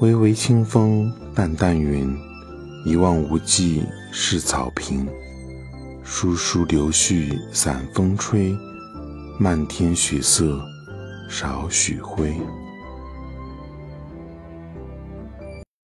微微清风淡淡云一望无际是草坪。疏疏柳絮散风吹漫天雪色少许灰。